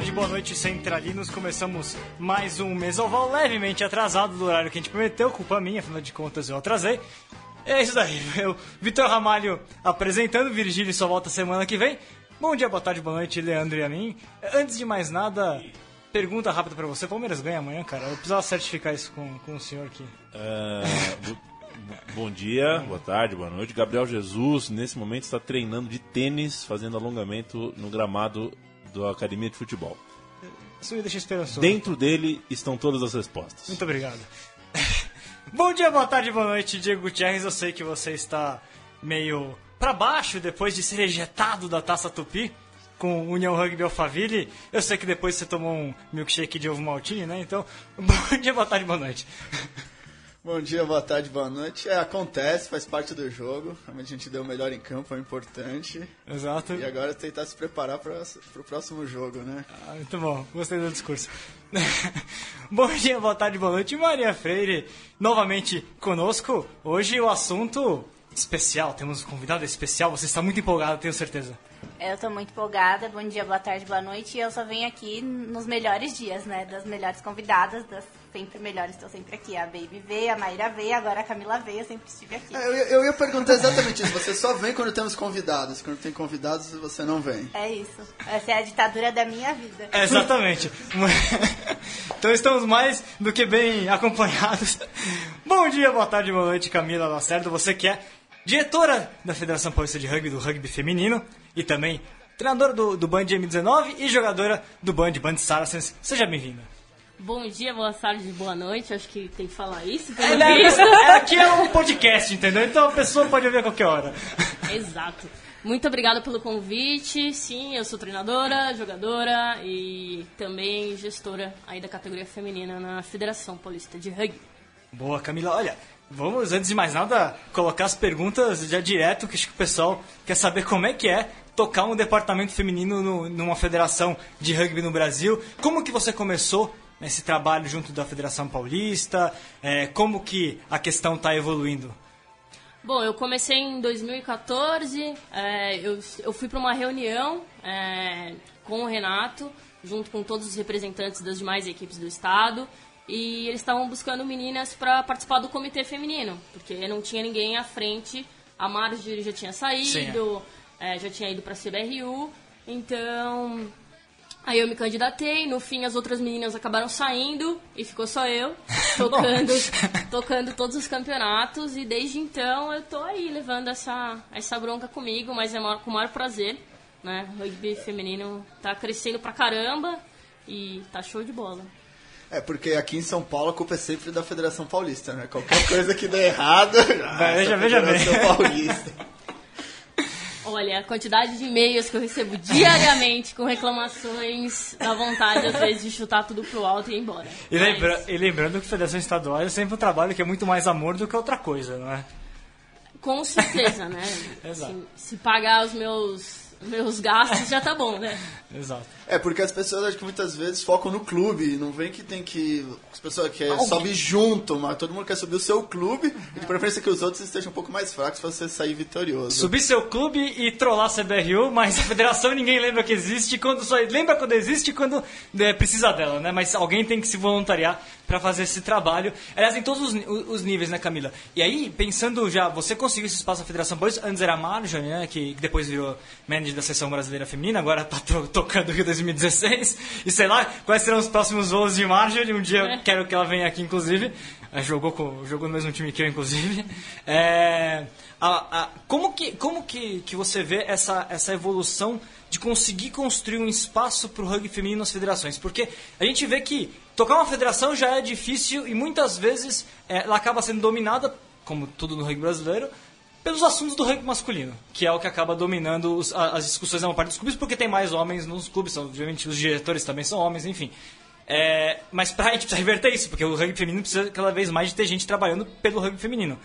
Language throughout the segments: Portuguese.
tarde, boa noite, centralinos. Começamos mais um mesoval levemente atrasado do horário que a gente prometeu, culpa minha, afinal de contas eu atrasei. É isso daí, eu, Vitor Ramalho apresentando, Virgílio só volta semana que vem. Bom dia, boa tarde, boa noite, Leandro e a mim. Antes de mais nada, pergunta rápida pra você: Palmeiras ganha amanhã, cara? Eu precisava certificar isso com, com o senhor aqui. Bo- bom dia, boa tarde, boa noite. Gabriel Jesus, nesse momento, está treinando de tênis, fazendo alongamento no gramado da academia de futebol. Isso me deixa esperançoso. Dentro dele estão todas as respostas. Muito obrigado. Bom dia, boa tarde, boa noite, Diego Gutierrez. Eu sei que você está meio pra baixo depois de ser ejetado da Taça Tupi com União Rugby Alphaville. Eu sei que depois você tomou um milkshake de ovo maltine, né? Então, bom dia, boa tarde, boa noite. Bom dia, boa tarde, boa noite. É, acontece, faz parte do jogo. A gente deu o melhor em campo, foi importante. Exato. E agora é tentar se preparar para o próximo jogo, né? Ah, muito bom, gostei do discurso. bom dia, boa tarde, boa noite. Maria Freire, novamente conosco. Hoje o assunto especial, temos um convidado especial. Você está muito empolgado, tenho certeza. Eu tô muito empolgada. Bom dia, boa tarde, boa noite. E eu só venho aqui nos melhores dias, né? Das melhores convidadas, das sempre melhores. Estou sempre aqui. A Baby veio, a Mayra veio, agora a Camila veio. Eu sempre estive aqui. É, eu, ia- eu ia perguntar exatamente isso. Você só vem quando temos convidados. Quando tem convidados, você não vem. É isso. Essa é a ditadura da minha vida. É, Exatamente. então estamos mais do que bem acompanhados. Bom dia, boa tarde, boa noite, Camila Lacerda. Você que é diretora da Federação Paulista de Rugby, do rugby feminino, e também treinadora do, do Band M19 e jogadora do Band, Band Saracens. Seja bem-vinda. Bom dia, boa tarde, boa noite. Acho que tem que falar isso. pelo é- visto. é- aqui é um podcast, entendeu? Então a pessoa pode ouvir a qualquer hora. Exato. Muito obrigada pelo convite. Sim, eu sou treinadora, jogadora e também gestora aí da categoria feminina na Federação Paulista de Rugby. Boa, Camila. Olha, vamos, antes de mais nada, colocar as perguntas já direto, que acho que o pessoal quer saber como é que é tocar um departamento feminino no- numa federação de rugby no Brasil. Como que você começou nesse trabalho junto da Federação Paulista? É, como que a questão está evoluindo? Bom, eu comecei em 2014. é, eu, eu fui para uma reunião é, com o Renato, junto com todos os representantes das demais equipes do estado. E eles estavam buscando meninas para participar do comitê feminino, porque não tinha ninguém à frente. A Marjorie já tinha saído, é, já tinha ido para a CBRU. Então, Aí eu me candidatei, no fim as outras meninas acabaram saindo e ficou só eu, tocando, tocando todos os campeonatos e desde então eu tô aí levando essa, essa bronca comigo, mas é maior- com o maior prazer, né? O rugby feminino tá crescendo pra caramba e tá show de bola. É, porque aqui em São Paulo a culpa é sempre da Federação Paulista, né? Qualquer coisa que der errado. ah, Veja, veja bem. Federação Paulista. Olha, a quantidade de e-mails que eu recebo diariamente com reclamações, dá vontade às vezes de chutar tudo pro alto e ir embora. E, Mas- lembra- e lembrando que Federação Estadual é sempre um trabalho que é muito mais amor do que outra coisa, não é? Com certeza, né? Exato. Se, se pagar os meus, meus gastos, já tá bom, né? Exato. É, porque as pessoas acho que muitas vezes focam no clube, não vem que tem que. As pessoas querem sobe junto, mas todo mundo quer subir o seu clube, e de preferência que os outros estejam um pouco mais fracos pra você sair vitorioso. Subir seu clube e trollar a CBRU, mas a federação ninguém lembra que existe quando só lembra quando existe e quando é, precisa dela, né? Mas alguém tem que se voluntariar para fazer esse trabalho. Aliás, em todos os, os níveis, né, Camila? E aí, pensando já, você conseguiu esse espaço na Federação Paulista, antes era a Marjorie, né, que, que depois virou manager da Seleção Brasileira Feminina, agora tá to- tocando Rio 2016. E sei lá, quais serão os próximos voos de Marjorie? Um dia eu É. quero que ela venha aqui, inclusive. Ela jogou, com, jogou no mesmo time que eu, inclusive. É, a- a- como que, como que, que você vê essa, essa evolução de conseguir construir um espaço para o rugby feminino nas federações? Porque a gente vê que tocar uma federação já é difícil e muitas vezes é, ela acaba sendo dominada, como tudo no rugby brasileiro, pelos assuntos do rugby masculino, que é o que acaba dominando os- a- as discussões na maior parte dos clubes, porque tem mais homens nos clubes, são, obviamente os diretores também são homens, enfim. É, mas pra gente precisa reverter isso, porque o rugby feminino precisa cada vez mais de ter gente trabalhando pelo rugby feminino.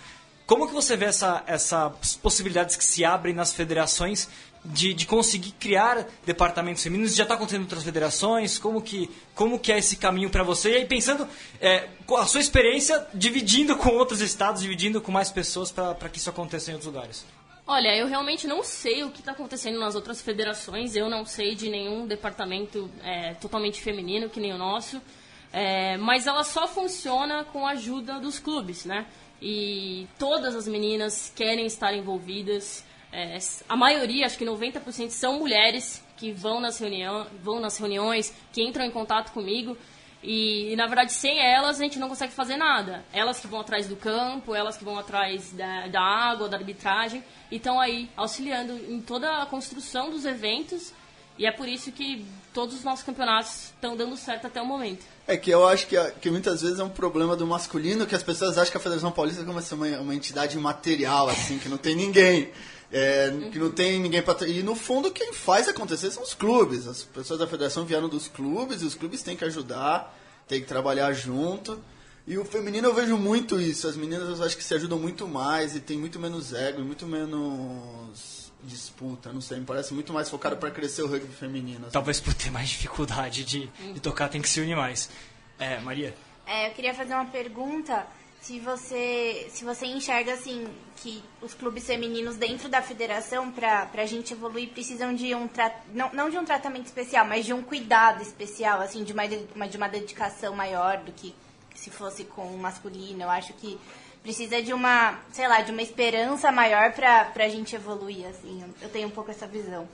Como que você vê essa, essas possibilidades que se abrem nas federações de, de conseguir criar departamentos femininos? Já está acontecendo em outras federações? Como que, como que é esse caminho para você? E aí pensando é, com a sua experiência, dividindo com outros estados, dividindo com mais pessoas para que isso aconteça em outros lugares. Olha, eu realmente não sei o que está acontecendo nas outras federações. Eu não sei de nenhum departamento é, totalmente feminino que nem o nosso. É, mas ela só funciona com a ajuda dos clubes, né? E todas as meninas querem estar envolvidas. É, a maioria, acho que 90% são mulheres que vão nas, vão nas reuniões, que entram em contato comigo. E, e, na verdade, sem elas, a gente não consegue fazer nada. Elas que vão atrás do campo, elas que vão atrás da, da água, da arbitragem, estão aí auxiliando em toda a construção dos eventos. E é por isso que todos os nossos campeonatos estão dando certo até o momento. É que eu acho que, que muitas vezes é um problema do masculino que as pessoas acham que a Federação Paulista é como uma, uma entidade material, assim, que não tem ninguém. É, que não tem ninguém para. E no fundo, quem faz acontecer são os clubes. As pessoas da federação vieram dos clubes e os clubes têm que ajudar, têm que trabalhar junto. E o feminino eu vejo muito isso. As meninas eu acho que se ajudam muito mais e tem muito menos ego e muito menos disputa. Não sei, me parece muito mais focado para crescer o rugby feminino. Assim. Talvez por ter mais dificuldade de, de tocar, tem que se unir mais. É, Maria? É, eu queria fazer uma pergunta se você se você enxerga assim que os clubes femininos dentro da federação para a gente evoluir precisam de um não, não de um tratamento especial mas de um cuidado especial assim de uma de uma dedicação maior do que se fosse com o masculino. Eu acho que precisa de uma sei lá de uma esperança maior para a gente evoluir assim. Eu tenho um pouco essa visão.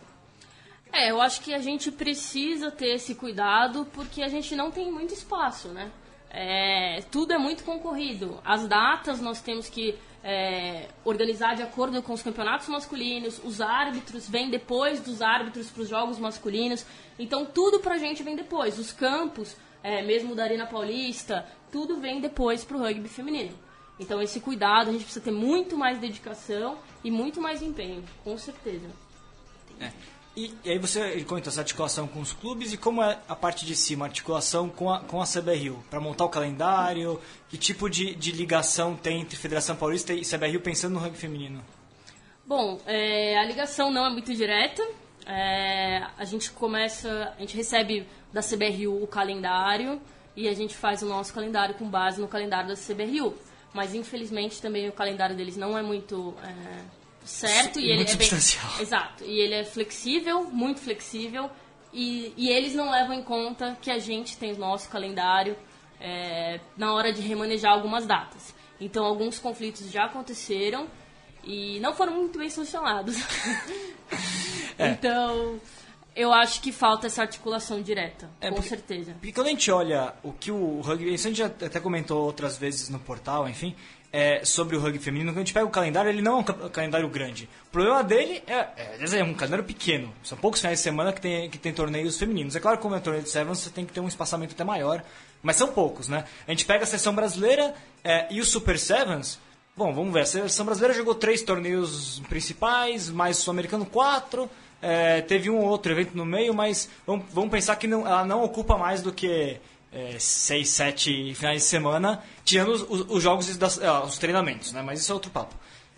É eu acho que a gente precisa ter esse cuidado porque a gente não tem muito espaço né é, tudo é muito concorrido. As datas nós temos que é, organizar de acordo com os campeonatos masculinos, os árbitros vêm depois dos árbitros para os jogos masculinos, então tudo para a gente vem depois. Os campos, é, mesmo da Arena Paulista, tudo vem depois para o rugby feminino. Então esse cuidado, a gente precisa ter muito mais dedicação e muito mais empenho, com certeza. É. E, e, aí você conta essa articulação com os clubes e como é a parte de cima, a articulação com a, com a CBRU, para montar o calendário, que tipo de, de ligação tem entre Federação Paulista e CBRU pensando no rugby feminino? Bom, é, a ligação não é muito direta, é, a gente começa, a gente recebe da CBRU o calendário e a gente faz o nosso calendário com base no calendário da CBRU. Mas infelizmente também o calendário deles não é muito... É, certo e ele é bem exato e ele é flexível muito flexível e, e eles não levam em conta que a gente tem o nosso calendário é, na hora de remanejar algumas datas então alguns conflitos já aconteceram e não foram muito bem solucionados é. então eu acho que falta essa articulação direta, é, com porque, certeza. Porque quando a gente olha o que o rugby, isso a gente já até comentou outras vezes no portal, enfim, é, sobre o rugby feminino, quando a gente pega o calendário, ele não é um calendário grande. O problema dele é, é, é um calendário pequeno. São poucos finais de semana que tem, que tem torneios femininos. É claro que como é um torneio de Sevens, você tem que ter um espaçamento até maior, mas são poucos, né? A gente pega a seleção brasileira é, e o Super Sevens. Bom, vamos ver. A seleção brasileira jogou três torneios principais, mais o sul-americano quatro. É, teve um ou outro evento no meio, mas vamos, vamos pensar que não, ela não ocupa mais do que é, seis, sete finais de semana, tirando os, os, os jogos e uh, os treinamentos, né? Mas isso é outro papo.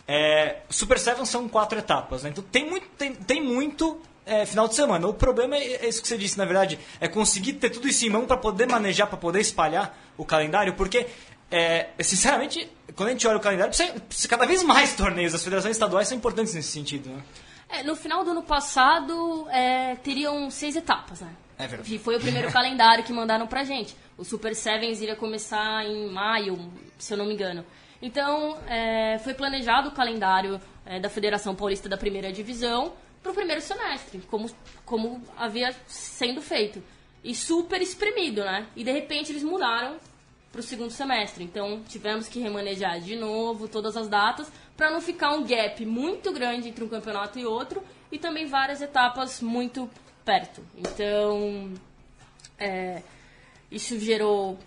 É, Super Seven são quatro etapas, né? Então tem muito, tem, tem muito é, final de semana. O problema é, é isso que você disse, na verdade, é conseguir ter tudo isso em mão para poder manejar, para poder espalhar o calendário, porque é, sinceramente, quando a gente olha o calendário, precisa, precisa cada vez mais torneios. As federações estaduais são importantes nesse sentido. Né? É, no final do ano passado, é, teriam seis etapas, né? É verdade. E foi o primeiro calendário que mandaram pra gente. O Super Sevens iria começar em maio, se eu não me engano. Então, é, foi planejado o calendário é, da Federação Paulista da Primeira Divisão para o primeiro semestre, como, como havia sendo feito. E super espremido, né? E de repente eles mudaram para o segundo semestre. Então, tivemos que remanejar de novo todas as datas para não ficar um gap muito grande entre um campeonato e outro e também várias etapas muito perto. Então, é, isso gerou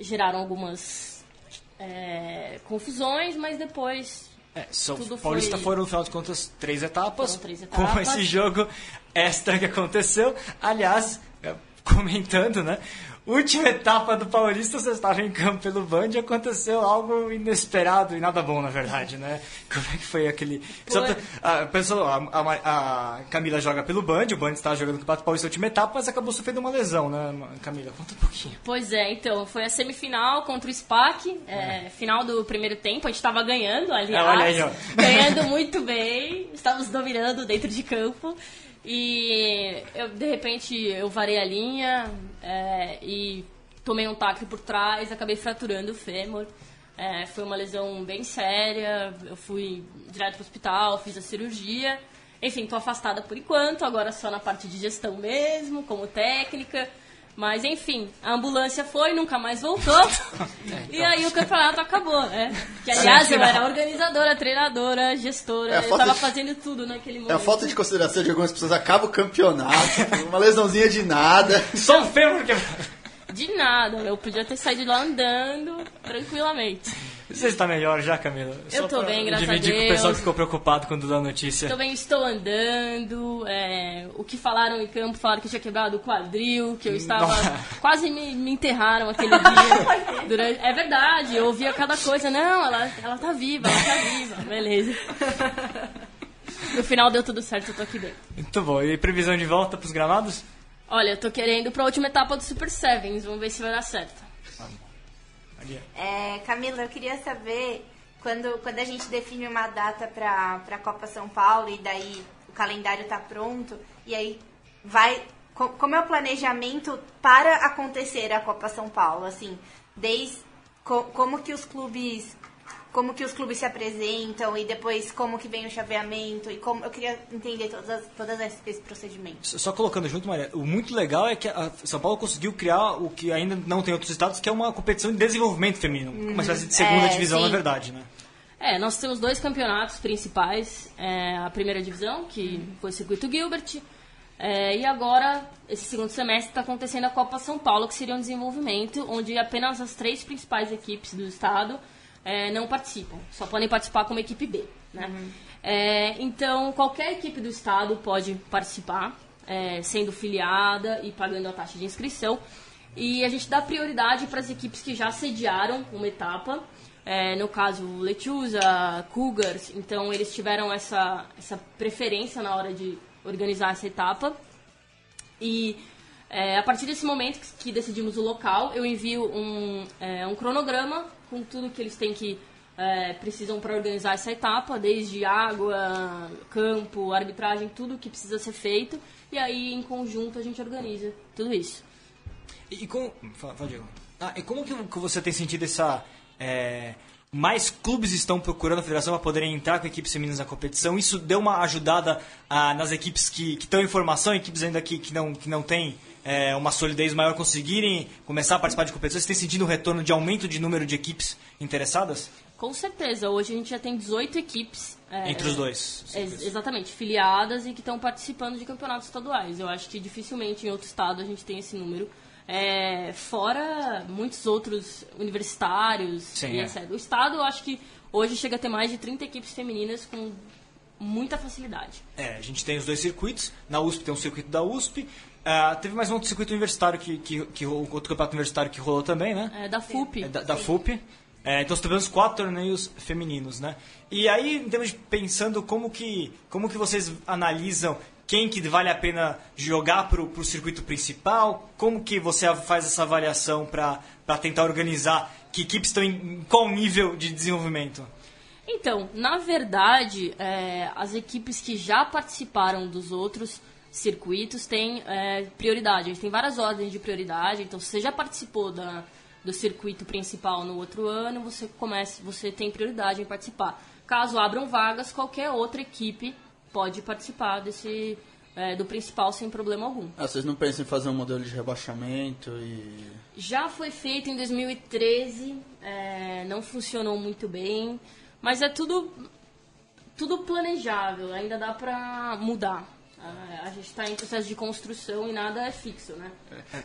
geraram algumas é, confusões, mas depois é, so, tudo Paulista foi... foram, no final de contas, três etapas, três etapas. com esse jogo extra que aconteceu. Aliás, é, comentando, né? Última etapa do Paulista, você estava em campo pelo Band e aconteceu algo inesperado e nada bom, na verdade, né? Como é que foi aquele. Só pra- a, pessoa, a, a- a Camila joga pelo Band, o Band estava jogando o Campeonato Paulista última etapa, mas acabou sofrendo uma lesão, né, Camila? Conta um pouquinho. Pois é, então, foi a semifinal contra o SPAC, é, final do primeiro tempo, a gente estava ganhando, aliás. É, olha aí, ó. Ganhando muito bem, estávamos dominando dentro de campo. E eu, de repente eu varei a linha é, e tomei um tacle por trás, acabei fraturando o fêmur. É, foi uma lesão bem séria, eu fui direto pro hospital, fiz a cirurgia. Enfim, tô afastada por enquanto, agora só na parte de gestão mesmo, como técnica. Mas enfim, a ambulância foi, nunca mais voltou. E aí o campeonato acabou, né? Que aliás eu era organizadora, treinadora, gestora, É eu tava de- fazendo tudo naquele momento. É a falta de consideração de algumas pessoas. Acaba o campeonato, uma lesãozinha de nada. Só o fêmur que. De nada, eu podia ter saído lá andando tranquilamente. Você está melhor já, Camila? Eu pra bem, graças a dividir com o Deus. pessoal que ficou preocupado quando deu a notícia. Também estou andando. é, o que falaram em campo, falaram que eu tinha quebrado o quadril, que eu estava. Nossa. Quase me, me enterraram aquele dia. Durante- é verdade, eu ouvia cada coisa. Não, ela, ela tá viva, ela tá viva. Beleza. No final deu tudo certo, eu tô aqui dentro. Muito bom. E previsão de volta para os gramados? Olha, eu tô querendo ir pra última etapa do Super Sevens, vamos ver se vai dar certo. Ali. É, Camila, eu queria saber quando, quando a gente define uma data para a Copa São Paulo e daí o calendário tá pronto e aí vai co- como é o planejamento para acontecer a Copa São Paulo, assim, desde co- como que os clubes como que os clubes se apresentam e depois como que vem o chaveamento e como eu queria entender todas as- todas esse esse procedimento. Só colocando junto, Maria, o muito legal é que a São Paulo conseguiu criar o que ainda não tem outros estados, que é uma competição de desenvolvimento feminino. Uma espécie de segunda É, divisão, sim. na verdade, né? É, nós temos dois campeonatos principais. É, a primeira divisão, que foi o Circuito Gilbert. é, e agora, esse segundo semestre, está acontecendo a Copa São Paulo, que seria um desenvolvimento, onde apenas as três principais equipes do estado é, não participam. Só podem participar como equipe B. Né? É, então, qualquer equipe do estado pode participar, é, sendo filiada e pagando a taxa de inscrição. E a gente dá prioridade para as equipes que já sediaram uma etapa. É, no caso, Lechuza, Cougars. Então, eles tiveram essa, essa preferência na hora de organizar essa etapa. E é, a partir desse momento que, que decidimos o local, eu envio um, é, um cronograma com tudo que eles têm que é, precisam para organizar essa etapa, desde água, campo, arbitragem, tudo que precisa ser feito. E aí, em conjunto, a gente organiza tudo isso. E, e como. Fala, fala. Ah, e como que, que você tem sentido essa. é, mais clubes estão procurando a federação para poderem entrar com equipes femininas na competição. Isso deu uma ajudada ah, nas equipes que, que estão em formação, equipes ainda que, que não, que não têm é, uma solidez maior, conseguirem começar a participar de competições. Você tem sentido um retorno de aumento de número de equipes interessadas? Com certeza, hoje a gente já tem 18 equipes. é, Entre os dois. Ex- exatamente, filiadas e que estão participando de campeonatos estaduais. Eu acho que dificilmente em outro estado a gente tem esse número. É, fora muitos outros universitários Sim, e é. etc. O estado, eu acho que hoje chega a ter mais de 30 equipes femininas com muita facilidade. É, a gente tem os dois circuitos. Na USP tem um circuito da USP. Ah, teve mais um outro circuito universitário, que, que, que, outro campeonato universitário que rolou também, né? É, da FUP. É, da, da FUP. É, então, tivemos quatro torneios femininos, né? E aí, em termos de pensando como que, como que vocês analisam quem que vale a pena jogar pro, pro circuito principal, como que você faz essa avaliação para tentar organizar que equipes estão em, em qual nível de desenvolvimento? Então, na verdade, é, as equipes que já participaram dos outros circuitos têm é, prioridade. A gente tem várias ordens de prioridade. Então, se você já participou da, do circuito principal no outro ano, você começa, você tem prioridade em participar. Caso abram vagas, qualquer outra equipe pode participar desse é, do principal sem problema algum. Ah, vocês não pensam em fazer um modelo de rebaixamento e. Já foi feito em 2013, é, não funcionou muito bem, mas é tudo tudo planejável, ainda dá pra mudar. Ah, A gente está em processo de construção e nada é fixo, né?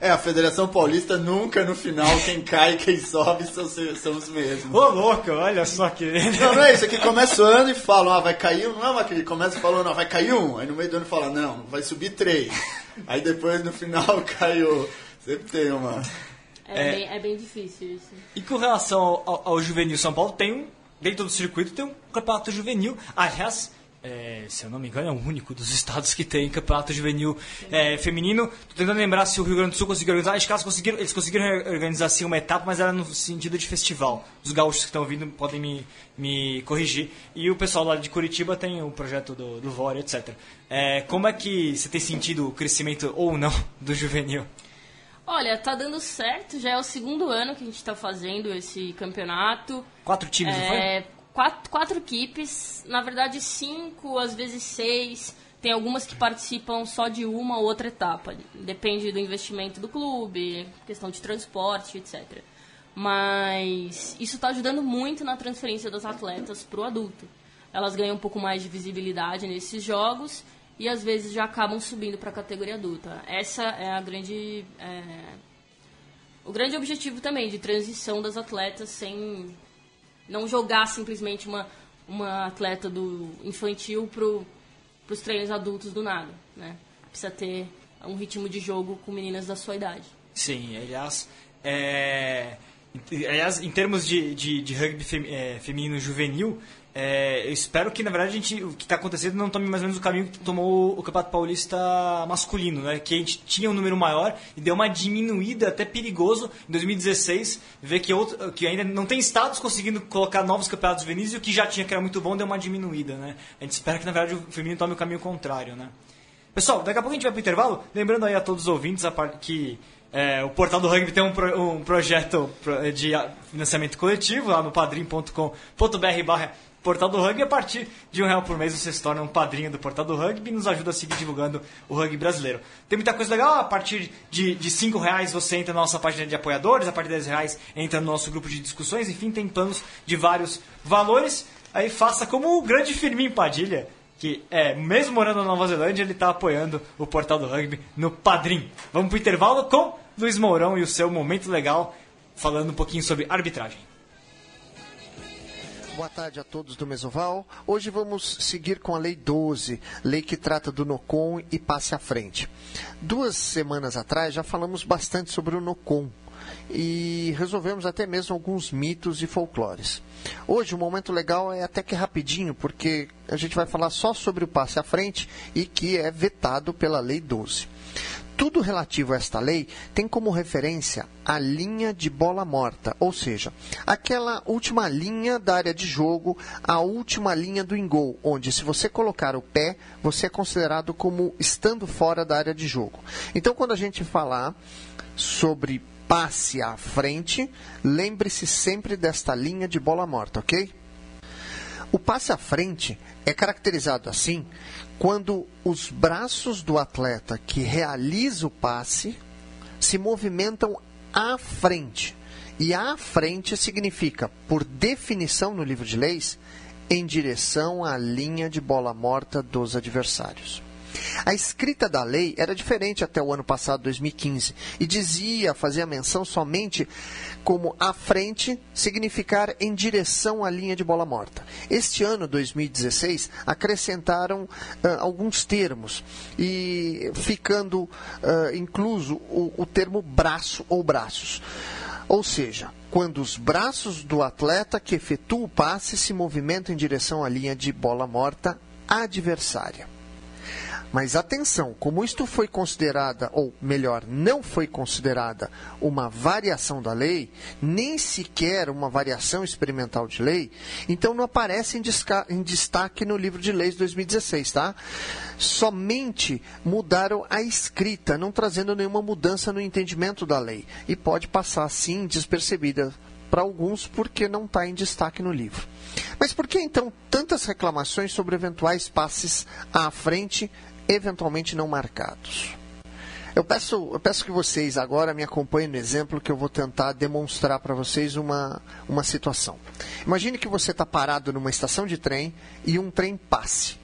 É, a Federação Paulista nunca no final quem cai e quem sobe são, são os mesmos. Ô, louco, olha só que... Não, não é isso. Aqui começa o ano e falam, ah, vai cair um. Não é uma que começa falando, ah, vai cair um. Aí no meio do ano fala, não, vai subir três. Aí depois no final caiu. Sempre tem uma. É, Bem, é bem difícil isso. E com relação ao, ao, ao juvenil, São Paulo tem um, dentro do circuito, tem um campeonato juvenil. Aliás, é, se eu não me engano, é o único dos estados que tem campeonato juvenil é, feminino. Tô tentando lembrar se o Rio Grande do Sul conseguiu organizar. Acho que eles conseguiram, eles conseguiram organizar assim uma etapa, mas era no sentido de festival. Os gaúchos que estão ouvindo podem me, me corrigir. E o pessoal lá de Curitiba tem o projeto do, do Vore, etc. É, como é que você tem sentido o crescimento ou não do juvenil? Olha, tá dando certo. Já é o segundo ano que a gente tá fazendo esse campeonato. Quatro times, não foi? Quatro, quatro equipes, na verdade cinco, às vezes seis. Tem algumas que participam só de uma ou outra etapa. Depende do investimento do clube, questão de transporte, etc. Mas isso está ajudando muito na transferência das atletas para o adulto. Elas ganham um pouco mais de visibilidade nesses jogos e às vezes já acabam subindo para a categoria adulta. Essa é a grande é, o grande objetivo também de transição das atletas sem não jogar simplesmente uma, uma atleta do infantil para os treinos adultos do nada, né? Precisa ter um ritmo de jogo com meninas da sua idade. Sim, aliás, é, aliás em termos de, de, de rugby é, feminino juvenil, é, eu espero que, na verdade, a gente, o que está acontecendo não tome mais ou menos o caminho que tomou o Campeonato Paulista masculino, né? Que a gente tinha um número maior e deu uma diminuída até perigoso em 2016, ver que, outro, que ainda não tem estados conseguindo colocar novos campeonatos juvenis e o que já tinha, que era muito bom, deu uma diminuída, né? A gente espera que, na verdade, o feminino tome o caminho contrário, né? Pessoal, daqui a pouco a gente vai para o intervalo. Lembrando aí a todos os ouvintes a que é, o Portal do Rugby tem um, pro, um projeto de financiamento coletivo lá no padrim.com.br barra Portal do Rugby. A partir de um real por mês você se torna um padrinho do Portal do Rugby e nos ajuda a seguir divulgando o rugby brasileiro. Tem muita coisa legal. A partir de, de cinco reais você entra na nossa página de apoiadores. A partir de 10 reais entra no nosso grupo de discussões. Enfim, tem planos de vários valores. Aí faça como o grande Firmin Padilha, que é, mesmo morando na Nova Zelândia, ele está apoiando o Portal do Rugby no Padrim. Vamos para o intervalo com Luiz Mourão e o seu momento legal, falando um pouquinho sobre arbitragem. Boa tarde a todos do Mesoval. Hoje vamos seguir com a Lei 12, lei que trata do NOCOM e passe à frente. Duas semanas atrás já falamos bastante sobre o NOCOM e resolvemos até mesmo alguns mitos e folclores. Hoje o momento legal é até que rapidinho, porque a gente vai falar só sobre o passe à frente e que é vetado pela Lei 12 tudo relativo a esta lei tem como referência a linha de bola morta, ou seja, aquela última linha da área de jogo, a última linha do engol, onde se você colocar o pé, você é considerado como estando fora da área de jogo. Então, quando a gente falar sobre passe à frente, lembre-se sempre desta linha de bola morta, ok? O passe à frente é caracterizado assim quando os braços do atleta que realiza o passe se movimentam à frente. E à frente significa, por definição no livro de leis, em direção à linha de bola morta dos adversários. A escrita da lei era diferente até o ano passado, 2015, e dizia, fazia menção somente como à frente significar em direção à linha de bola morta. Este ano, 2016, acrescentaram uh, alguns termos e ficando uh, incluso o, o termo braço ou braços. Ou seja, quando os braços do atleta que efetua o passe se movimentam em direção à linha de bola morta adversária. Mas atenção, como isto foi considerada, ou melhor, não foi considerada uma variação da lei, nem sequer uma variação experimental de lei, então não aparece em, destaque no livro de leis 2016, tá? Somente mudaram a escrita, não trazendo nenhuma mudança no entendimento da lei. E pode passar assim despercebida para alguns porque não está em destaque no livro. Mas por que então tantas reclamações sobre eventuais passes à frente eventualmente não marcados. Eu peço, eu peço que vocês agora me acompanhem no exemplo que eu vou tentar demonstrar para vocês uma, uma situação. Imagine que você está parado numa estação de trem e um trem passe.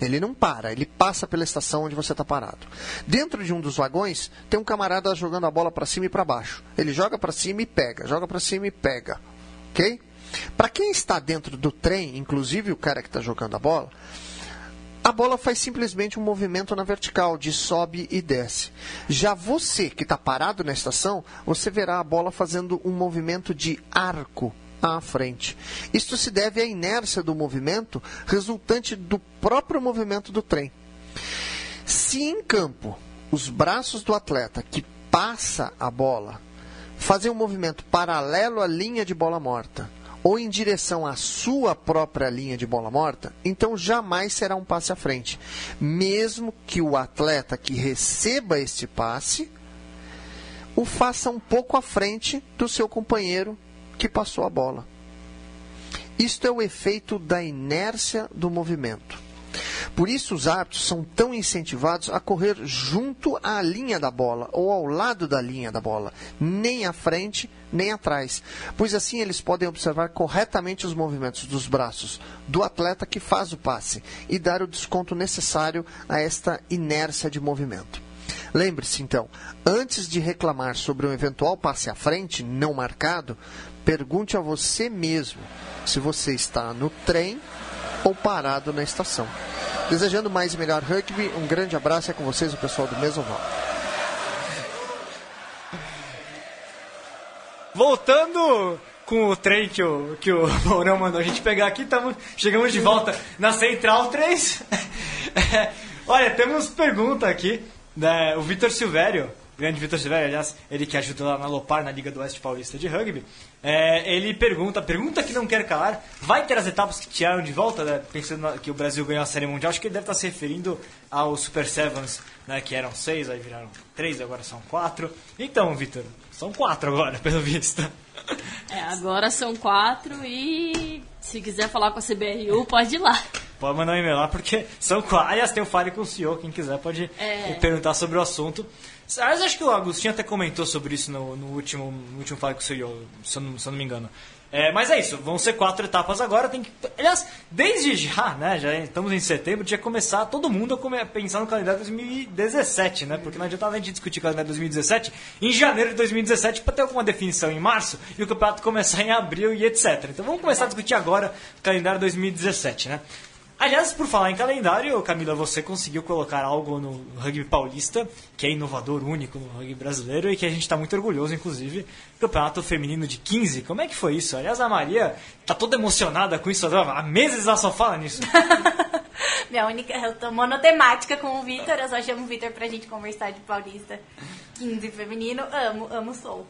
Ele não para, ele passa pela estação onde você está parado. Dentro de um dos vagões tem um camarada jogando a bola para cima e para baixo. Ele joga para cima e pega, joga para cima e pega. Ok? Para quem está dentro do trem, inclusive o cara que está jogando a bola, a bola faz simplesmente um movimento na vertical, de sobe e desce. Já você que está parado na estação, você verá a bola fazendo um movimento de arco à frente. Isto se deve à inércia do movimento resultante do próprio movimento do trem. Se em campo os braços do atleta que passa a bola fazem um movimento paralelo à linha de bola morta ou em direção à sua própria linha de bola morta, então jamais será um passe à frente. Mesmo que o atleta que receba este passe o faça um pouco à frente do seu companheiro que passou a bola. Isto é o efeito da inércia do movimento. Por isso, os árbitros são tão incentivados a correr junto à linha da bola ou ao lado da linha da bola, nem à frente nem atrás, pois assim eles podem observar corretamente os movimentos dos braços do atleta que faz o passe e dar o desconto necessário a esta inércia de movimento. Lembre-se, então, antes de reclamar sobre um eventual passe à frente não marcado, pergunte a você mesmo se você está no trem ou parado na estação. Desejando mais e melhor rugby, um grande abraço é com vocês, o pessoal do Mesoval. Voltando com o trem que o, que o Mourão mandou a gente pegar aqui, tamo, chegamos de volta na Central 3. É, olha, temos pergunta aqui. Né, o Vitor Silvério, grande Vitor Silvério, aliás, ele que ajudou lá na Lopar, na Liga do Oeste Paulista de Rugby, é, ele pergunta, pergunta que não quer calar, vai ter as etapas que tiraram de volta, né, pensando que o Brasil ganhou a Série Mundial, acho que ele deve estar se referindo ao Super Sevens, né, que eram seis, aí viraram três, agora são quatro. Então, Vitor, são quatro agora, pelo visto. É, agora são quatro e se quiser falar com a CBRU, pode ir lá. Pode mandar um e-mail lá, porque são quatro. Aliás, tem o Fale com o CEO, quem quiser pode É. perguntar sobre o assunto. Aliás, acho que o Agostinho até comentou sobre isso no, no último, no último Fale com o CEO, se eu não, se eu não me engano. É, mas é isso, vão ser quatro etapas agora. Tem que, aliás, desde já, né? Já estamos em setembro, tinha que começar todo mundo a pensar no calendário 2017, né? Porque não adiantava a gente discutir o calendário 2017 em janeiro de 2017 para ter alguma definição em março e o campeonato começar em abril e etc. Então vamos começar a discutir agora o calendário 2017, né? Aliás, por falar em calendário, Camila, você conseguiu colocar algo no rugby paulista, que é inovador, único no rugby brasileiro e que a gente está muito orgulhoso, inclusive, campeonato feminino de 15. Como é que foi isso? Aliás, a Maria tá toda emocionada com isso, há meses ela só fala nisso. Minha única. Eu tô monotemática com o Vitor, eu só chamo o Vitor pra gente conversar de Paulista 15 feminino. Amo, amo Soul.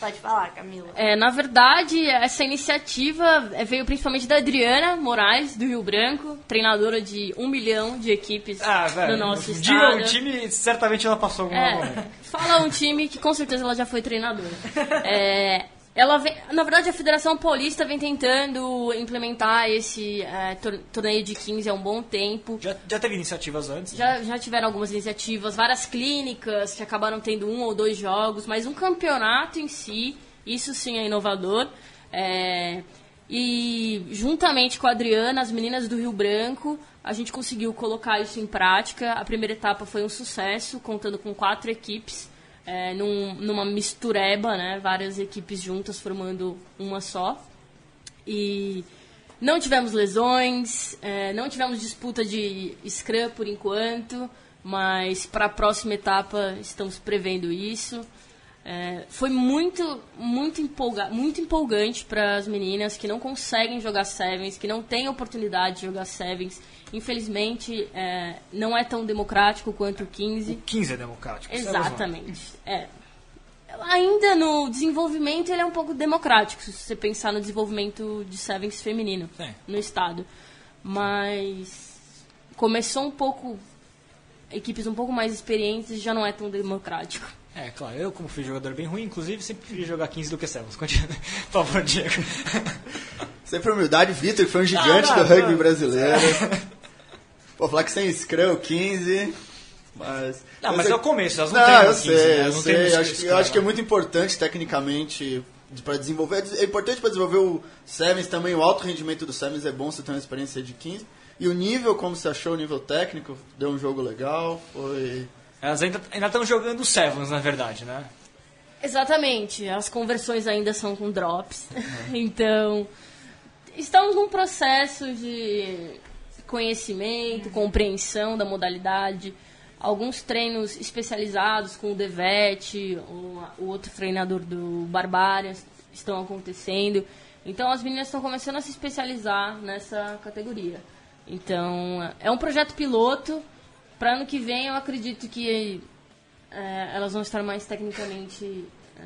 Pode falar, Camila. É, na verdade, essa iniciativa é, veio principalmente da Adriana Moraes, do Rio Branco, treinadora de um milhão de equipes Ah, velho, do nosso diga estado. o time, certamente ela passou algum É, fala um time que com certeza ela já foi treinadora. É, ela vem, na verdade, a Federação Paulista vem tentando implementar esse é, tor- torneio de 15 há um bom tempo. Já, já teve iniciativas antes? Já, já tiveram algumas iniciativas, várias clínicas que acabaram tendo um ou dois jogos, mas um campeonato em si, isso sim é inovador. É, e juntamente com a Adriana, as meninas do Rio Branco, a gente conseguiu colocar isso em prática. A primeira etapa foi um sucesso, contando com quatro equipes, é, num- numa mistureba, né? Várias equipes juntas formando uma só. E não tivemos lesões, é, não tivemos disputa de scrum por enquanto, mas para a próxima etapa estamos prevendo isso. É, foi muito, muito, empolga muito empolgante para as meninas que não conseguem jogar sevens, que não têm oportunidade de jogar sevens. Infelizmente, é, não é tão democrático quanto o 15. 15 é democrático. é. Exatamente. É. Ainda no desenvolvimento ele é um pouco democrático, se você pensar no desenvolvimento de Sevens feminino Sim. no estado. Mas começou um pouco equipes um pouco mais experientes já não é tão democrático. É, claro, eu como fui jogador bem ruim, inclusive sempre preferi jogar 15 do que Sevens. Continua. Por favor, Diego. Sempre humildade, Vitor, que foi um gigante Ah, do não, rugby não. brasileiro. Pô, falar que sem Scrum 15, mas... Não, mas é o começo, elas não Não, têm eu 15, sei, né? eu Não sei. Eu acho, eu acho que é muito importante tecnicamente para desenvolver. É importante para desenvolver o Sevens também, o alto rendimento do Sevens é bom você ter uma experiência de 15. E o nível, como você achou, o nível técnico, deu um jogo legal, foi... Elas ainda estão jogando Sevens, na verdade, né? Exatamente, as conversões ainda são com drops. então, estamos num processo de conhecimento, compreensão da modalidade, alguns treinos especializados com o Devete, o, outro treinador do Barbária estão acontecendo. Então as meninas estão começando a se especializar nessa categoria. Então é um projeto piloto. Para ano que vem eu acredito que é, elas vão estar mais tecnicamente é,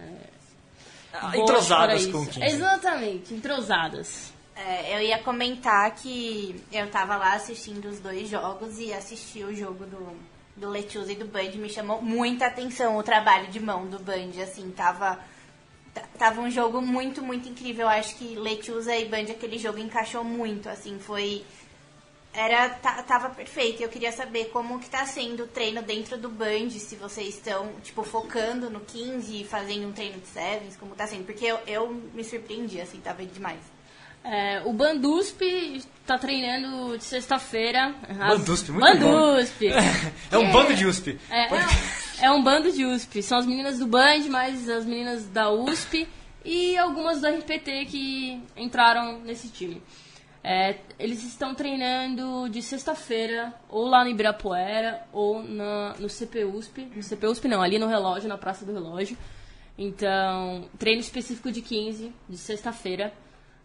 para Entrosadas com o 15. Exatamente, entrosadas. É, eu ia comentar que eu tava lá assistindo os dois jogos e assisti o jogo do, do Letius e do Band. Me chamou muita atenção o trabalho de mão do Band. Assim, tava, tava um jogo muito, muito incrível. Eu acho que Letiusa e Band, aquele jogo encaixou muito. Assim, foi. Era, ta- tava perfeito. Eu queria saber como que tá sendo o treino dentro do Band, se vocês estão, tipo, focando no 15 e fazendo um treino de Sevens, como tá sendo. Porque eu, eu me surpreendi, assim, tava demais. É, o Bandusp está treinando de sexta-feira. As- Bandusp, muito Bandusp. É um bando de USP. É, é, um, é um bando de USP. São as meninas do Band, mais as meninas da USP e algumas do RPT que entraram nesse time. É, eles estão treinando de sexta-feira, ou lá no Ibirapuera, ou na, no CPUSP. No CPUSP não, ali no relógio, na Praça do Relógio. Então, treino específico de 15, de sexta-feira.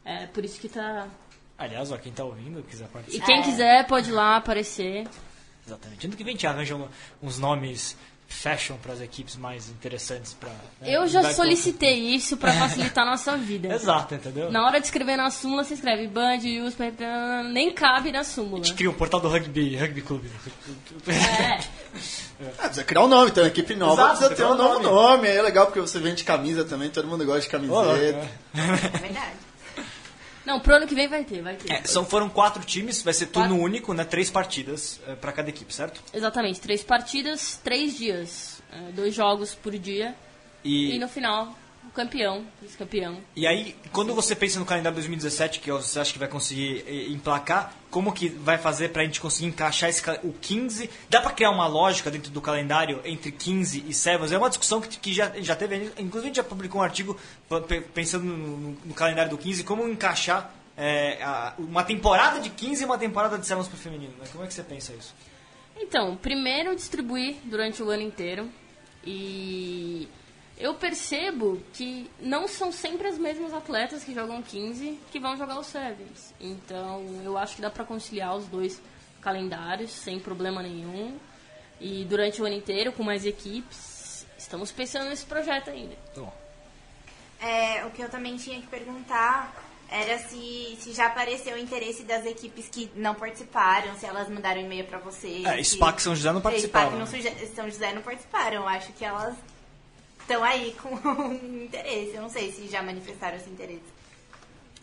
É por isso que tá. Aliás, ó, quem tá ouvindo, quiser E participar. quem quiser pode ir lá aparecer. Exatamente. Ano que vem a gente arranja um- uns nomes fashion para as equipes mais interessantes para. Eu já solicitei isso pra facilitar a nossa vida. Exato, entendeu? Na hora de escrever na súmula, você escreve Band, USP, nem cabe na súmula. A gente cria um portal do rugby, rugby clube. É, É, precisa criar um nome, então a equipe nova Exato, precisa ter criar um novo nome. nome. Aí é legal porque você vende camisa também, todo mundo gosta de camiseta. É verdade. Não, pro ano que vem vai ter, vai ter. É, são, foram quatro times, vai ser turno Quatro. único, né? Três partidas para cada equipe, certo? Exatamente, três partidas, três dias. É, dois jogos por dia. E, E no final, campeão, vice-campeão. e aí, quando você pensa no calendário 2017, que você acha que vai conseguir eh, emplacar, como que vai fazer pra gente conseguir encaixar esse, o 15? Dá pra criar uma lógica dentro do calendário entre 15 e Sevens? É uma discussão que, que já, já teve, inclusive a gente já publicou um artigo pensando no, no- calendário do 15, como encaixar eh, a- uma temporada de 15 e uma temporada de Sevens pro feminino. Né? Como é que você pensa isso? Então, primeiro distribuir durante o ano inteiro. E eu percebo que não são sempre as mesmas atletas que jogam 15 que vão jogar os Sevens. Então, eu acho que dá pra conciliar os dois calendários sem problema nenhum. E durante o ano inteiro, com mais equipes, estamos pensando nesse projeto ainda. Bom, É, o que eu também tinha que perguntar era se, se já apareceu o interesse das equipes que não participaram, se elas mandaram e-mail pra vocês. É, se- SPAC São José não participaram, SPAC não São José não participaram. Eu acho que elas estão aí com interesse. Eu não sei se já manifestaram esse interesse.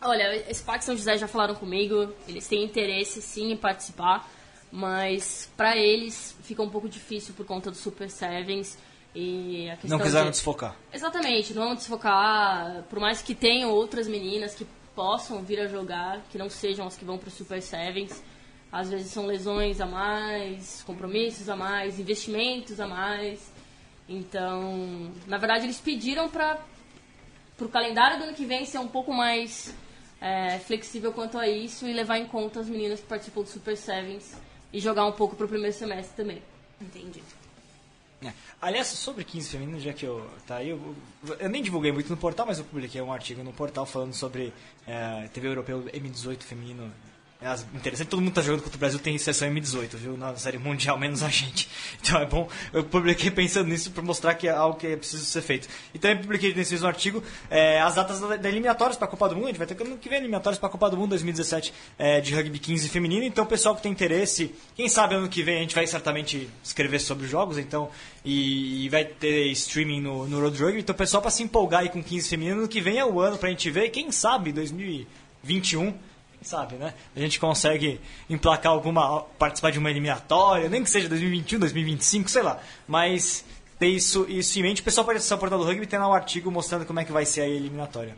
Olha, esse Parque São José já falaram comigo, eles têm interesse sim em participar, mas pra eles fica um pouco difícil por conta do Super Sevens e a questão não quiseram de... desfocar. Exatamente, não vão desfocar, por mais que tenham outras meninas que possam vir a jogar, que não sejam as que vão pro Super Sevens, às vezes são lesões a mais, compromissos a mais, investimentos a mais. Então, na verdade, eles pediram para o calendário do ano que vem ser um pouco mais é, flexível quanto a isso e levar em conta as meninas que participam do Super Sevens e jogar um pouco pro primeiro semestre também. Entendi. É. Aliás, sobre 15 feminino, já que eu tá aí, eu, eu nem divulguei muito no portal, mas eu publiquei um artigo no portal falando sobre é, TV Europeu M18 feminino. É interessante, todo mundo tá jogando contra o Brasil, tem sessão M18, viu? Na série mundial, menos a gente. Então é bom, eu publiquei pensando nisso para mostrar que é algo que é preciso ser feito. E também publiquei nesse mesmo artigo é, as datas da, eliminatórias para a Copa do Mundo. A gente vai ter ano que vem eliminatórias para a Copa do Mundo 2017 é, de rugby 15 feminino. Então, o pessoal que tem interesse, quem sabe ano que vem a gente vai certamente escrever sobre os jogos, então, e, e vai ter streaming no, no Road Rugby. Então, pessoal para se empolgar aí com 15 feminino, ano que vem é o ano para a gente ver. E quem sabe 2021 quem sabe, né? A gente consegue emplacar alguma. participar de uma eliminatória, nem que seja 2021, 2025, sei lá. Mas ter isso, isso em mente. O pessoal pode acessar o portal do rugby e tem lá um artigo mostrando como é que vai ser a eliminatória.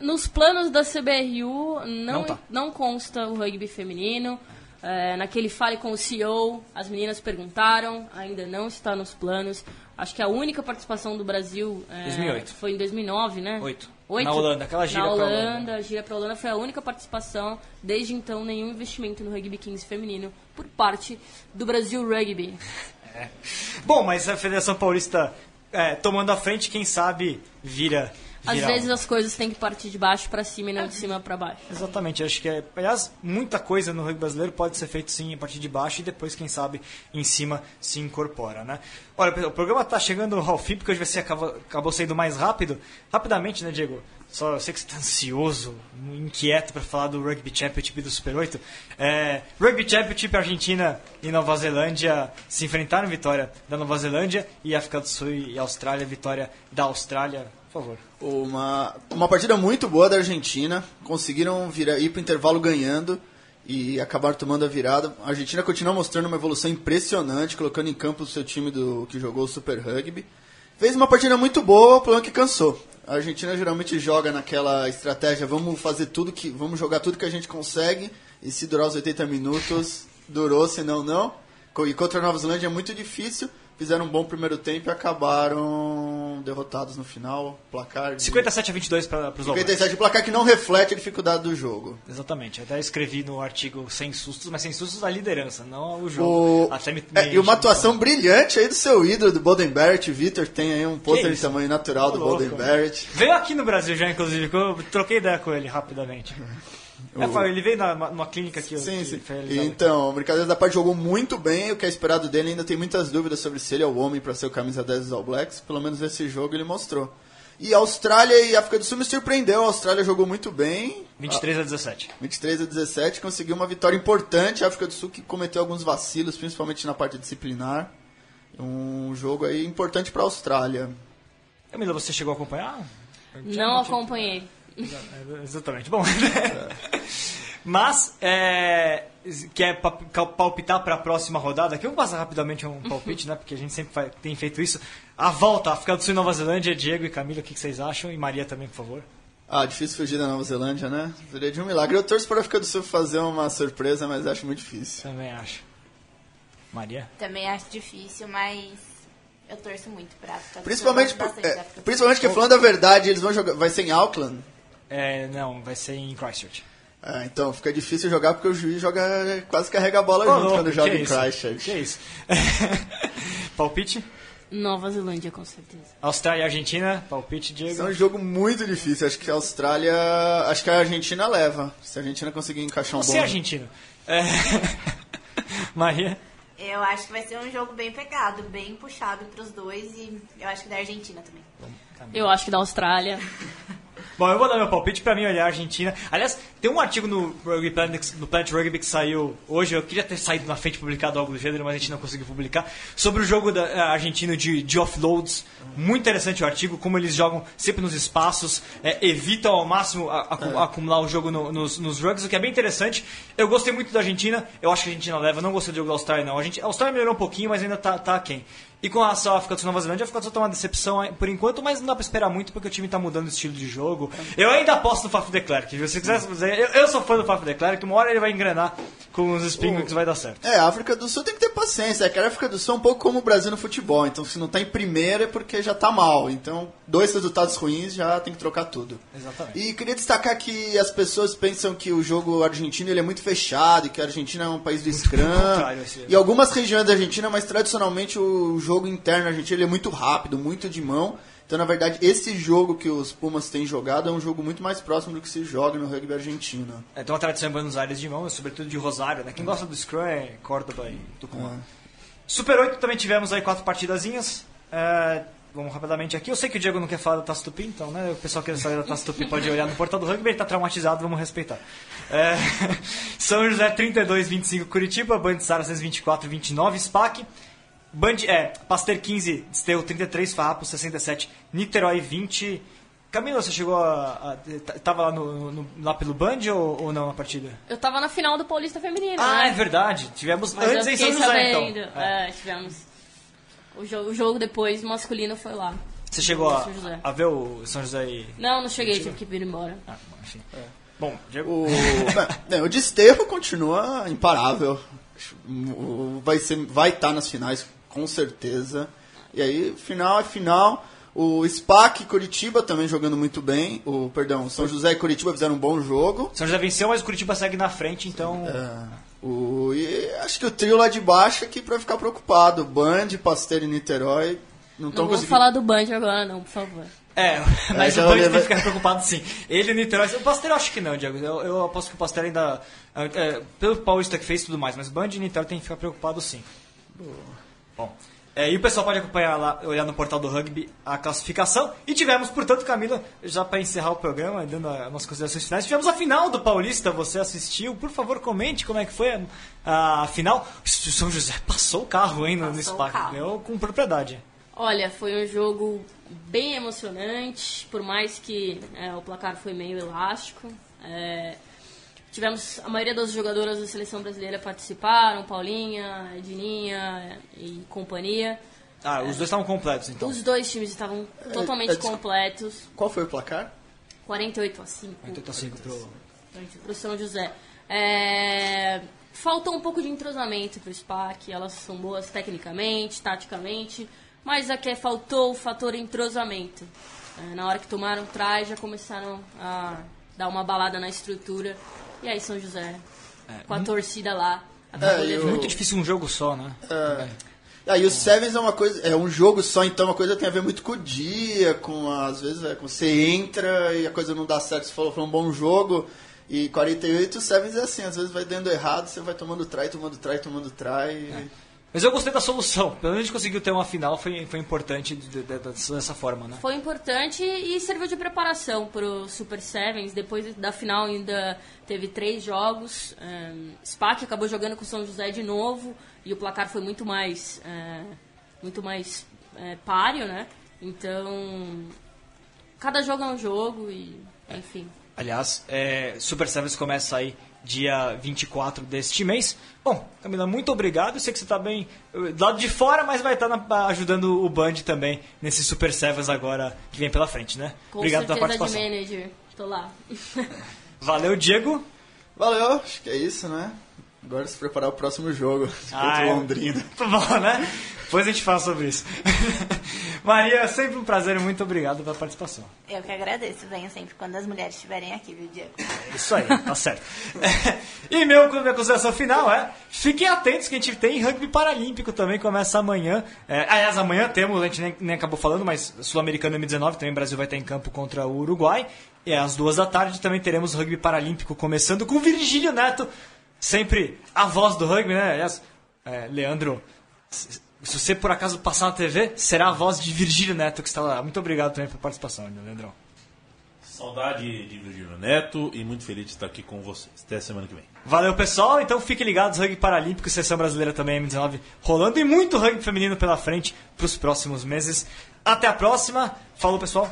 Nos planos da CBRU não, Não tá. não consta o rugby feminino. É, naquele Fale com o CEO, as meninas perguntaram, ainda não está nos planos. Acho que a única participação do Brasil é, 2008. foi em 2009, né? Oito. Oito? Na Holanda, aquela gira Na pra Holanda, Holanda. a gira pra Holanda foi a única participação. Desde então, nenhum investimento no rugby 15 feminino por parte do Brasil Rugby. Bom, mas a Federação Paulista é, tomando a frente, quem sabe vira. Às vezes as coisas têm que partir de baixo pra cima e não de cima pra baixo. Exatamente, acho que é. Aliás, muita coisa no rugby brasileiro pode ser feito sim a partir de baixo e depois, quem sabe, em cima se incorpora, né? Olha, pessoal, o programa está chegando ao fim porque hoje você acabou, acabou sendo mais rápido. Rapidamente, né, Diego? Só eu sei que você está ansioso, inquieto para falar do Rugby Championship do Super 8. É, Rugby Championship, Argentina e Nova Zelândia se enfrentaram, vitória da Nova Zelândia e África do Sul e Austrália, vitória da Austrália. Favor. Uma, uma partida muito boa da Argentina. Conseguiram virar, ir para o intervalo ganhando e acabaram tomando a virada. A Argentina continua mostrando uma evolução impressionante, colocando em campo o seu time do que jogou o Super Rugby. Fez uma partida muito boa, o é que cansou. A Argentina geralmente joga naquela estratégia, vamos fazer tudo que, vamos jogar tudo que a gente consegue e se durar os 80 minutos, durou, senão não. E contra a Nova Zelândia é muito difícil. Fizeram um bom primeiro tempo e acabaram derrotados no final. Placar de 57 a 22 para os All Blacks. 57, placar que não reflete a dificuldade do jogo. Exatamente, até escrevi no artigo sem sustos, mas sem sustos da liderança, não o jogo. O... Até me, É, e uma atuação brilhante aí do seu ídolo, do Bolden Barrett. Vitor tem aí um pôster de tamanho natural do Tô louco. Bolden Barrett. Veio aqui no Brasil já, inclusive, que eu troquei ideia com ele rapidamente. É, foi, ele veio na, numa clínica aqui. Sim, que sim. Então, brincadeira da parte jogou muito bem. O que é esperado dele ainda tem muitas dúvidas sobre se ele é o homem para ser o camisa 10 dos All Blacks. Pelo menos nesse jogo ele mostrou. E a Austrália e a África do Sul me surpreendeu. A Austrália jogou muito bem. 23 a 17. 23 a 17, conseguiu uma vitória importante. A África do Sul que cometeu alguns vacilos, principalmente na parte disciplinar. Um jogo aí importante para a Austrália. Camila, você chegou a acompanhar? Não acompanhei. É, Exatamente. Bom, mas é, quer palpitar para a próxima rodada? Aqui eu vou passar rapidamente um palpite, né? Porque a gente sempre fa- tem feito isso. A volta, África do Sul e Nova Zelândia, Diego e Camila, o que que vocês acham? E Maria também, por favor. Ah, difícil fugir da Nova Zelândia, né? Seria de um milagre. Eu torço para a África do Sul fazer uma surpresa, mas acho muito difícil. Também acho. Maria? Também acho difícil, mas eu torço muito pra África do Sul. Principalmente, Eu gosto por- é, da África do principalmente que falando a verdade, eles vão jogar. Vai ser em Auckland. É, não, vai ser em Christchurch. Ah, então fica difícil jogar porque o juiz joga quase carrega a bola Ô, junto louco, quando joga em isso? Christchurch. Que isso? palpite? Nova Zelândia, com certeza. Austrália e Argentina, palpite, Diego. Isso é um jogo muito difícil. Acho que a Austrália. Acho que a Argentina leva. Se a Argentina conseguir encaixar um Você bom. é argentino. É... Maria? Eu acho que vai ser um jogo bem pegado, bem puxado pros dois e eu acho que da Argentina também. Eu acho que da Austrália. Bom, eu vou dar meu palpite pra mim olhar a Argentina. Aliás, tem um artigo no, Rugby Planet, no Planet Rugby que saiu hoje, eu queria ter saído na frente publicado algo do gênero, mas a gente não conseguiu publicar, sobre o jogo da eh, argentino de, de offloads. Muito interessante o artigo, como eles jogam sempre nos espaços, eh, evitam ao máximo a- acu- acumular o jogo no- nos, nos rugs, o que é bem interessante. Eu gostei muito da Argentina, eu acho que a Argentina leva, não gostei do jogo da Austrália não. A, gente, a Austrália melhorou um pouquinho, mas ainda tá, tá aquém. E com relação à África do Sul Nova Zelândia, a África do Sul tá uma decepção por enquanto, mas não dá pra esperar muito porque o time tá mudando o estilo de jogo. Eu ainda aposto no Faf de Klerk. Se você quiser, eu, eu sou fã do Faf de Klerk, uma hora ele vai engrenar com os Springboks vai dar certo. É, a África do Sul tem que ter paciência. É que a África do Sul é um pouco como o Brasil no futebol. Então, se não tá em primeira é porque já tá mal. Então, dois resultados ruins já tem que trocar tudo. Exatamente. E queria destacar que as pessoas pensam que o jogo argentino ele é muito fechado e que a Argentina é um país do Scrum. E algumas regiões da Argentina, mas tradicionalmente o jogo interno argentino ele é muito rápido, muito de mão. Então, na verdade, esse jogo que os Pumas têm jogado é um jogo muito mais próximo do que se joga no rugby argentino. É, tem uma tradição em Buenos Aires de mão, sobretudo de Rosário, né? Quem gosta do Scrum é Córdoba e Tucumã. Super 8 também tivemos aí quatro partidazinhas. É, vamos rapidamente aqui. Eu sei que o Diego não quer falar da Taça Tupi, então, né? O pessoal que quer saber da Taça Tupi pode olhar no portal do rugby, ele tá traumatizado, vamos respeitar. É, São José 32, 25 Curitiba, Band Saracens 24, 29 SPAC. Band, é, Pasteur 15, Steu 33, Farrapos 67, Niterói 20. Camila, você chegou a. a tava lá, no, no- lá pelo Band ou, ou não na partida? Eu tava na final do Paulista Feminino, Ah, né? é verdade. Tivemos Mas antes em São José, sabendo. então. É, tivemos. O jogo, o jogo depois, masculino, foi lá. Você chegou a, a ver o São José e. Não, não cheguei, tive que vir embora. Ah, bom, enfim. Bom, Diego. O, o Desterro continua imparável. Vai estar vai tá nas finais, com certeza. E aí, final é final. O SPAC e Curitiba também jogando muito bem. O, perdão, São José e Curitiba fizeram um bom jogo. São José venceu, mas o Curitiba segue na frente, então. O, e acho que o trio lá de baixo aqui pra ficar preocupado. Band, Pasteiro e Niterói. Não Não conseguindo. falar do Band agora, não, por favor. É, mas já o Band leva- tem que ficar preocupado sim. Ele e o Niterói. O Pasteur eu acho que não, Diego. Eu, eu aposto que o Pasteur ainda. é, pelo Paulista que fez e tudo mais, mas o Band e o Niterói tem que ficar preocupado sim. Bom. é, e o pessoal pode acompanhar lá, olhar no portal do rugby a classificação. E tivemos, portanto, Camila, já para encerrar o programa, dando as nossas considerações finais, tivemos a final do Paulista. Você assistiu? Por favor, comente como é que foi a, a final. O São José passou o carro, hein, no, no SPAC. Ganhou com propriedade. Olha, foi um jogo bem emocionante, por mais que é, o placar foi meio elástico. É, tivemos a maioria das jogadoras da seleção brasileira participaram, Paulinha, Edininha e companhia. Ah, os dois estavam completos, então. Os dois times estavam totalmente é, desculpa. completos, Qual foi o placar? 48 a 5 85 pro... para o São José. É, faltou um pouco de entrosamento para o SPAC, elas são boas tecnicamente, taticamente, mas aqui faltou o fator entrosamento. É, na hora que tomaram trás, já começaram a dar uma balada na estrutura, e aí São José, com a torcida lá, É, o-. Muito difícil um jogo só, né? Aí o Sevens é uma coisa, é um jogo só, então uma coisa tem a ver muito com o dia, com às vezes é, com você entra e a coisa não dá certo, você falou foi um bom jogo. E 48 o Sevens é assim, às vezes vai dando errado, você vai tomando try, tomando try, tomando try. Mas eu gostei da solução. Pelo menos a gente conseguiu ter uma final, foi, foi importante de- de- de- dessa forma, né? Foi importante e serviu de preparação para o Super Sevens. Depois da final ainda teve três jogos. Um, SPAC acabou jogando com o São José de novo e o placar foi muito mais, é, muito mais é, páreo, né? Então, cada jogo é um jogo e, enfim. Aliás, é, Super Sevens começa aí dia 24 deste mês. Bom, Camila, muito obrigado. Eu sei que você está bem eh, do lado de fora, mas vai estar na- ajudando o Band também nesse Super Sevens agora que vem pela frente, né? Com obrigado pela certeza de participação. manager. Tô lá. Valeu, Diego. Valeu, acho que é isso, né? Agora se preparar o próximo jogo Ah, contra é. o Londrina. Muito bom, né? Depois a gente fala sobre isso. Maria, é sempre um prazer e muito obrigado pela participação. Eu que agradeço. Venho sempre quando as mulheres estiverem aqui, viu, Diego? Isso aí, tá certo. e meu, minha consideração final é: fiquem atentos que a gente tem rugby paralímpico também, começa amanhã. É, aliás, amanhã temos, a gente nem, nem acabou falando, mas Sul-Americano M19 também o Brasil vai estar em campo contra o Uruguai. E às duas da tarde também teremos rugby paralímpico começando com Virgílio Neto, sempre a voz do rugby, né? Aliás, é, Leandro. Se você por acaso passar na TV, será a voz de Virgílio Neto que está lá. Muito obrigado também pela participação, Leandrão. Saudade de Virgílio Neto e muito feliz de estar aqui com vocês. Até semana que vem. Valeu, pessoal. Então fiquem ligados, rugby paralímpico, seleção brasileira também M19 rolando e muito rugby feminino pela frente para os próximos meses. Até a próxima. Falou, pessoal.